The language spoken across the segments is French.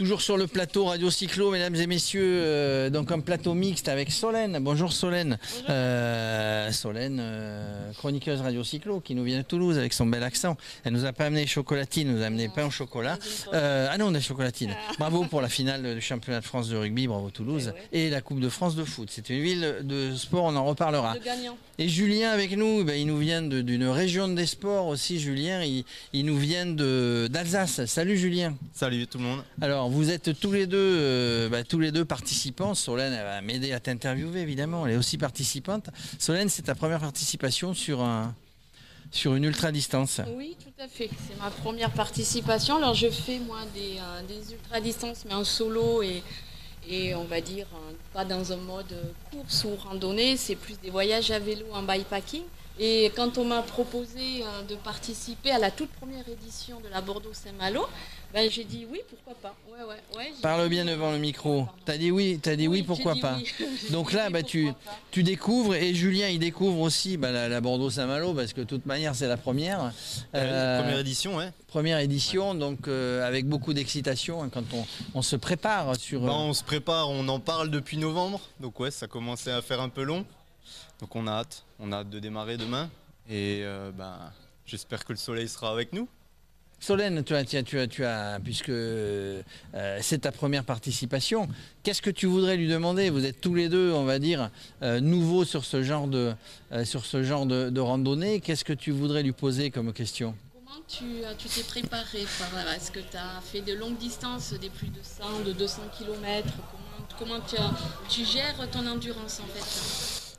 Toujours sur le plateau Radio Cyclo, mesdames et messieurs, euh, donc un plateau mixte avec Solène. Bonjour Solène. Euh, Solène, euh, chroniqueuse Radio Cyclo, qui nous vient de Toulouse avec son bel accent. Elle nous a pas amené chocolatine, elle nous a amené pain au chocolat. Euh, ah non, des chocolatines. Bravo pour la finale du championnat de France de rugby, bravo Toulouse. Et la Coupe de France de foot. C'est une ville de sport, on en reparlera. Le gagnant. Et Julien avec nous, ben, il nous vient de- d'une région des sports aussi, Julien. Il, il nous vient de- d'Alsace. Salut Julien. Salut tout le monde. Alors, vous êtes tous les deux, euh, bah, tous les deux participants. Solène elle va m'aider à t'interviewer, évidemment. Elle est aussi participante. Solène, c'est ta première participation sur un, sur une ultra distance. Oui, tout à fait. C'est ma première participation. Alors, je fais moi des, euh, des ultra-distances, mais en solo et, on va dire euh, pas dans un mode course ou randonnée. C'est plus des voyages à vélo en bikepacking. Et quand on m'a proposé euh, de participer à la toute première édition de la Bordeaux-Saint-Malo, ben, j'ai dit oui, pourquoi pas. Ouais, ouais, ouais, j'ai Parle dit bien devant le micro. T'as dit oui, t'as dit oui, pourquoi dit pas. oui. Donc là, bah, tu, pas. tu découvres et Julien, il découvre aussi bah, la, la Bordeaux-Saint-Malo parce que de toute manière, c'est la première. Euh, Première édition, ouais. première édition, donc euh, avec beaucoup d'excitation hein, quand on, on se prépare sur. Bah, euh, on se prépare, on en parle depuis novembre. Donc ouais, ça commençait à faire un peu long. Donc on a hâte. On a hâte de démarrer demain. Et euh, bah, j'espère que le soleil sera avec nous. Solène, tu as, tu as, tu as, tu as- puisque euh, c'est ta première participation, qu'est-ce que tu voudrais lui demander? Vous êtes tous les deux, on va dire, euh, nouveaux sur ce genre de, euh, sur ce genre de, de randonnée. Qu'est-ce que tu voudrais lui poser comme question? Comment tu tu t'es préparé Est-ce que tu as fait de longues distances, des plus de 100, de 200 km Comment, comment tu, as- tu gères ton endurance en fait?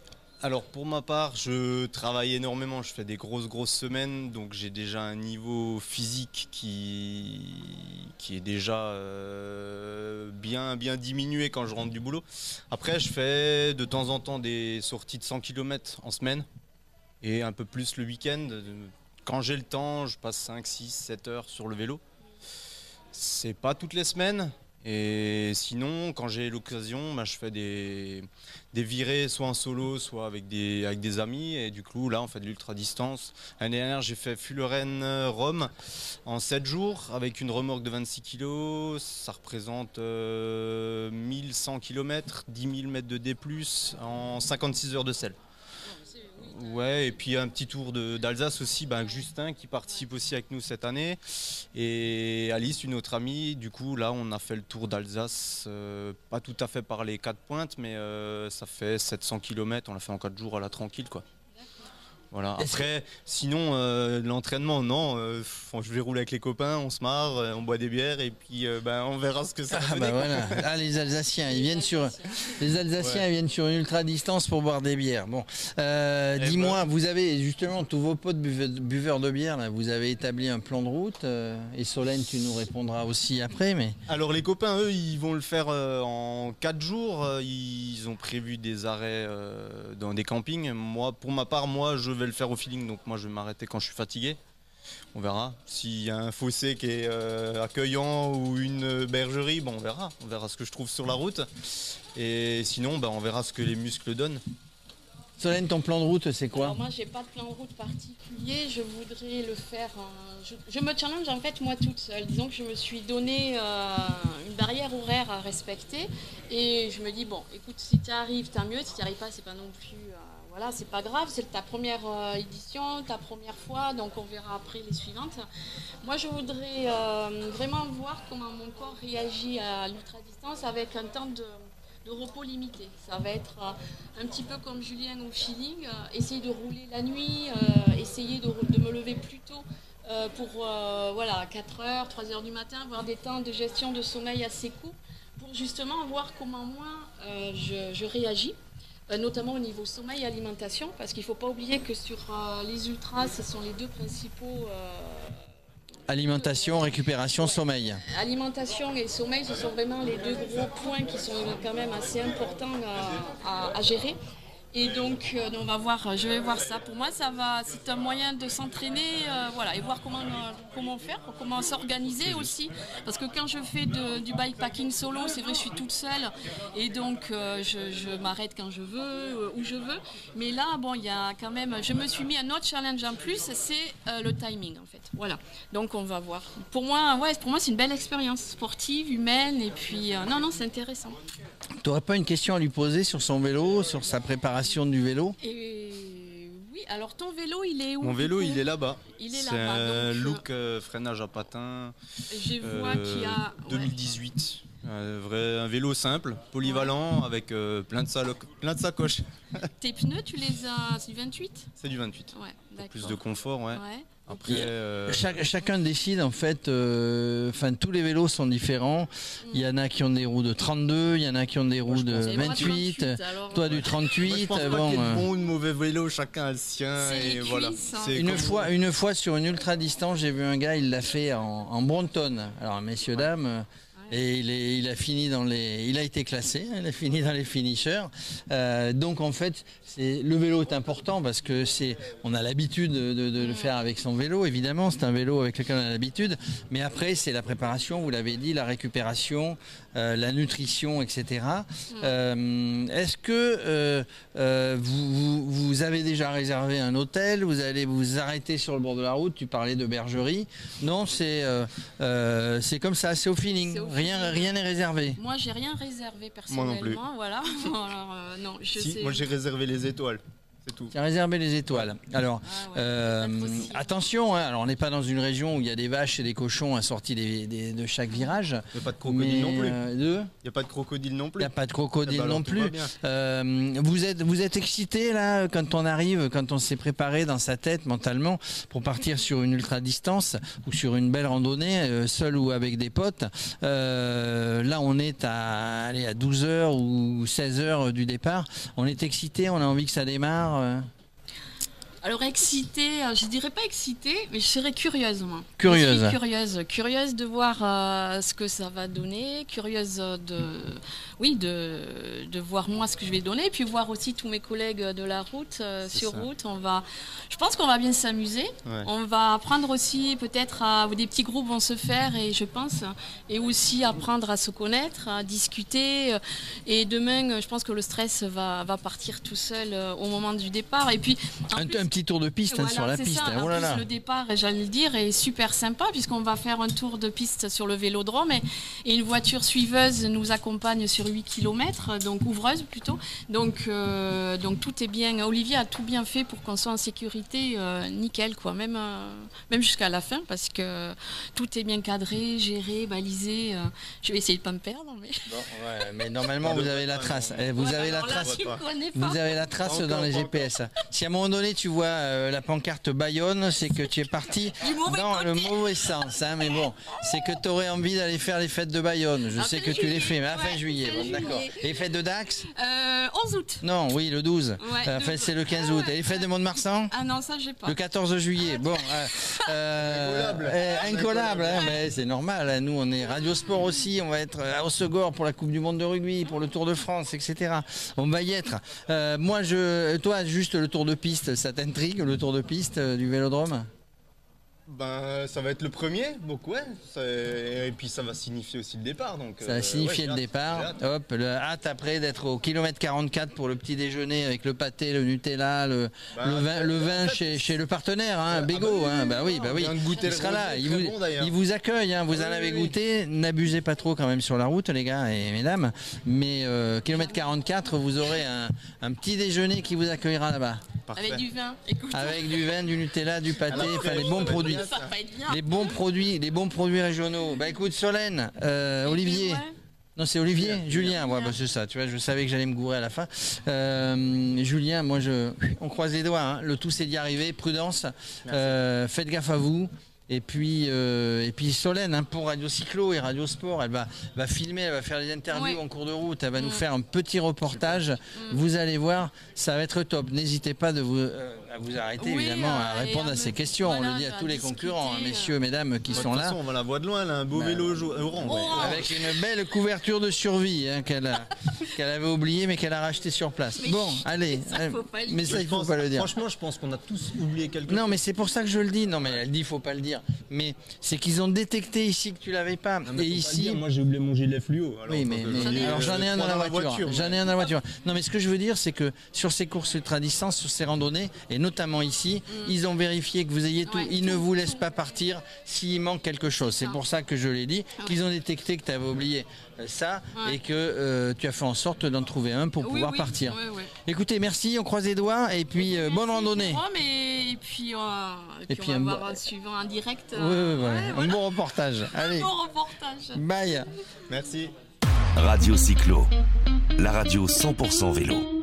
Alors pour ma part, je travaille énormément. Je fais des grosses grosses semaines. Donc j'ai déjà un niveau physique qui, est déjà euh, bien, bien diminué quand je rentre du boulot. Après, je fais de temps en temps des sorties de 100 km en semaine. Et un peu plus le week-end. Quand j'ai le temps, je passe 5, 6, 7 heures sur le vélo. C'est pas toutes les semaines. Et sinon, quand j'ai l'occasion, bah, je fais des, virées, soit en solo, soit avec des, amis. Et du coup, là, on fait de l'ultra distance. L'année dernière, j'ai fait Fullerène-Rome en 7 jours avec une remorque de 26 kg. Ça représente euh, 1100 km, 10 000 mètres de D, en 56 heures de sel. Ouais, et puis un petit tour d'Alsace aussi, ben, Justin qui participe aussi avec nous cette année. Et Alice, une autre amie. Du coup, là, on a fait le tour d'Alsace, euh, pas tout à fait par les quatre pointes, mais euh, ça fait 700 km. On l'a fait en 4 jours à la tranquille, quoi. Voilà. Après, sinon, euh, l'entraînement, non. euh, je vais rouler avec les copains, on se marre, euh, on boit des bières et puis euh, ben, on verra ce que ça va Ah donner, bah voilà. Ah les Alsaciens, ils viennent sur les Alsaciens, Ouais. ils viennent sur une ultra distance pour boire des bières. Bon, Euh, Eh dis-moi, vous avez justement tous vos potes buve- buveurs de bière là, vous avez établi un plan de route euh, et Solène, tu nous répondras aussi après, mais Alors les copains, eux, ils vont le faire euh, en 4 jours. Ils ont prévu des arrêts euh, dans des campings. Moi, pour ma part, moi, je vais le faire au feeling. Donc moi, je vais m'arrêter quand je suis fatigué. On verra. S'il y a un fossé qui est euh, accueillant ou une bergerie, bon, on verra. On verra ce que je trouve sur la route. Et sinon, ben, on verra ce que les muscles donnent. Solène, ton plan de route, c'est quoi Alors moi, j'ai pas de plan de route particulier. Je voudrais le faire. euh, je, me challenge en fait moi toute seule. Disons que je me suis donné euh, une barrière horaire à respecter et je me dis bon, écoute, si tu arrives, tant mieux. Si tu arrives pas, c'est pas non plus. euh, voilà, c'est pas grave. C'est ta première édition, ta première fois, donc on verra après les suivantes. Moi, je voudrais vraiment voir comment mon corps réagit à l'ultra distance avec un temps de de repos limité. Ça va être euh, un petit peu comme Julien au feeling, euh, essayer de rouler la nuit, euh, essayer de, me lever plus tôt pour voilà, 4 heures, 3 heures du matin, avoir des temps de gestion de sommeil assez courts pour justement voir comment moi je, je réagis. notamment au niveau sommeil et alimentation, parce qu'il ne faut pas oublier que sur les ultras, ce sont les deux principaux Alimentation, récupération, sommeil. Alimentation et sommeil, ce sont vraiment les deux gros points qui sont quand même assez importants à, à- à gérer. Et donc, euh, on va voir, je vais voir ça. Pour moi, ça va, c'est un moyen de s'entraîner, euh, voilà, et voir comment, euh, comment faire, comment s'organiser aussi. Parce que quand je fais du bikepacking solo, c'est vrai, je suis toute seule, et donc je, je m'arrête quand je veux, où je veux. Mais là, bon, il y a quand même, je me suis mis un autre challenge en plus, c'est le timing, en fait. Voilà. Donc, on va voir. Pour moi, ouais, pour moi, c'est une belle expérience sportive, humaine, et puis, non, non, c'est intéressant. Tu n'aurais pas une question à lui poser sur son vélo, sur sa préparation du vélo? Et oui, alors ton vélo, il est où Mon vélo, il est là-bas. Il est C'est là-bas, un donc, look euh, freinage à patin. Je vois euh, qu'il y a. ouais. 2018. Un, vrai, un vélo simple, polyvalent, avec euh, plein, de salo- plein de sacoches. Tes pneus, tu les as. C'est du 28 C'est du 28. Ouais, d'accord. Plus de confort, ouais. Ouais. Après, euh, chacun décide en fait, euh, enfin tous les vélos sont différents. Il y en a qui ont des roues de 32, il y en a qui ont des roues de Et moi, 28, 38, alors, toi du moi, je 38. pense pas bon, qu'il y ait euh, de bon ou de mauvais vélo, chacun a le sien. C'est et les voilà. cuisses, hein. C'est Une fois, une fois sur une ultra distance, j'ai vu un gars, il l'a fait en, en Brompton. Alors messieurs dames, et il, a fini dans les, il a été classé, hein, il a fini dans les finishers. Euh, donc en fait, le vélo est important parce que c'est, on a l'habitude de, de- de le faire avec son vélo. Évidemment, c'est un vélo avec lequel on a l'habitude. Mais après, c'est la préparation, vous l'avez dit, la récupération, euh, la nutrition, etc. Euh, Est-ce que euh, euh, vous, vous- vous avez déjà réservé un hôtel Vous allez vous arrêter sur le bord de la route Tu parlais de bergerie. Non, c'est euh, euh, c'est comme ça, c'est au feeling. Au Rien feeling. rien n'est réservé. Moi, j'ai rien réservé Moi non personnellement. plus. Voilà. Alors, euh, non, je Si, sais. moi j'ai réservé les étoiles. C'est tout. Tu as réservé les étoiles. Alors, Ah ouais, euh, attention, hein, alors on n'est pas dans une région où il y a des vaches et des cochons assortis des- des- de chaque virage. Il n'y a pas de crocodile mais, non plus. Il euh, n'y a pas de crocodile non il plus. n'y a pas de Eh crocodile ben non plus. Euh, vous êtes vous êtes excité là quand on arrive, quand on s'est préparé dans sa tête mentalement pour partir sur une ultra distance ou sur une belle randonnée, euh, seul ou avec des potes? Euh, là, on est à allez, à 12 heures ou 16 heures du départ. On est excité, on a envie que ça démarre. Euh. Alors excitée, euh, je dirais pas excitée, mais je serais curieuse moi. Curieuse. Je suis curieuse, curieuse de voir euh, ce que ça va donner, curieuse de, oui, de, de voir moi ce que je vais donner, puis voir aussi tous mes collègues de la route, euh, sur ça. route. On va, je pense qu'on va bien s'amuser. Ouais. On va apprendre aussi peut-être à des petits groupes vont se faire et je pense et aussi apprendre à se connaître, à discuter. Et demain, je pense que le stress va, va partir tout seul euh, au moment du départ. Et puis en Un, plus- un petit tour de piste hein, sur la piste. ça. hein. En Oh là plus, là. le départ, j'allais le dire, est super sympa puisqu'on va faire un tour de piste sur le vélodrome et, et une voiture suiveuse nous accompagne sur 8 km, donc ouvreuse plutôt. Donc, euh, donc tout est bien. Olivier a tout bien fait pour qu'on soit en sécurité, euh, nickel quoi, même, euh, même jusqu'à la fin parce que tout est bien cadré, géré, balisé. euh. je vais essayer de pas me perdre, mais. Bon, ouais, mais normalement vous avez la trace. Eh, vous Ouais, avez la là, trace. Vous avez la trace dans les GPS. Si à un moment donné tu vois euh, la pancarte Bayonne, c'est que tu es parti dans le mauvais sens. hein, mais bon, c'est que tu aurais envie d'aller faire les fêtes de Bayonne. Je Ah, sais que tu les fais, mais à fin juillet. bon, d'accord. les fêtes de Dax Euh, 11 août. Non, oui, le 12. Ouais, Euh, le enfin, 12. c'est le 15 août. Et les fêtes de Mont-de-Marsan Ah non, ça j'ai pas. le 14 juillet. Bon, euh, euh, Incollable. euh, incollable, hein, mais c'est normal. hein. Nous, on est Radio Sport aussi. On va être à Osegor pour la Coupe du Monde de rugby, pour le Tour de France, etc. On va y être. Euh, moi, je, toi, juste le Tour de piste, ça t'intrigue, le Tour de piste euh, du Vélodrome Ben, ça va être le premier, donc ouais. Et puis ça va signifier aussi le départ. Donc, Ça va euh, signifier ouais, le départ. Hop, le hâte après d'être au kilomètre 44 pour le petit déjeuner avec le pâté, le Nutella, le, Bah, le vin, le vin chez, chez le partenaire, hein, Ah, Bégo. bah oui, hein, bah bah Il sera là. Il vous, bon, d'ailleurs. il vous accueille. hein, vous Oui, en avez oui. goûté. N'abusez pas trop quand même sur la route, les gars et mesdames. Mais euh, kilomètre 44, vous aurez un, un petit déjeuner qui vous accueillera là-bas. Parfait. Avec du vin. Écoute, Avec du vin, du Nutella, du pâté, Alors, enfin les bons produits. bien, ça va être bien. Les bons produits, les bons produits régionaux. Bah écoute, Solène, euh, Olivier. Non, c'est Olivier, Julien. Julien, ouais, bah, c'est ça, tu vois, je savais que j'allais me gourer à la fin. Euh, Julien, moi, je, on croise les doigts, hein. le tout c'est d'y arriver, prudence, euh, faites gaffe à vous. Et puis, euh, et puis Solène, hein, pour Radio Cyclo et Radio Sport, elle va, va filmer, elle va faire des interviews Ouais. en cours de route, elle va nous Mm. faire un petit reportage. Vous allez voir, ça va être top. N'hésitez pas de vous, euh, vous arrêter, Oui, évidemment, à euh, répondre à ces questions. On le dit à tous les discuter, concurrents, hein, euh. messieurs, mesdames qui De sont là. façon, on va la voir de loin, un beau Bah, vélo orange. Oh, ouais. Avec une belle couverture de survie hein, qu'elle avait oubliée mais qu'elle a racheté sur place. Mais bon, allez. ça, faut pas le mais ça, il faut pense- pas le dire. Franchement, je pense qu'on a tous oublié quelque Non, chose. mais c'est pour ça que je le dis. Non, mais elle dit, faut pas le dire. Mais c'est qu'ils ont détecté ici que tu l'avais pas. Et pas ici. moi j'ai oublié mon gilet fluo. alors Oui, on mais, alors j'en ai euh, un dans la voiture. J'en ai un dans la voiture. Non, mais ce que je veux dire, c'est que sur ces courses ultra distance, sur ces randonnées, et notamment ici, ils ont vérifié que vous ayez tout. Mm. Ouais, ils ne vous laissent pas partir s'il manque quelque chose. C'est pour ça que je l'ai dit, Ah qu'ils ont détecté que tu avais oublié euh, ça Ouais. et que euh, tu as fait en sorte d'en trouver un pour Oui, pouvoir oui, partir. ouais, ouais. Écoutez, merci, on croise les doigts et puis euh, bonne randonnée. Jérôme, et, et puis, euh, et Et puis puis on un va bon- voir un suivant un direct. Oui, euh, oui, ouais. ouais, un voilà. bon reportage. Allez, Bon reportage. bye. Merci. Radio Cyclo, la radio 100% vélo.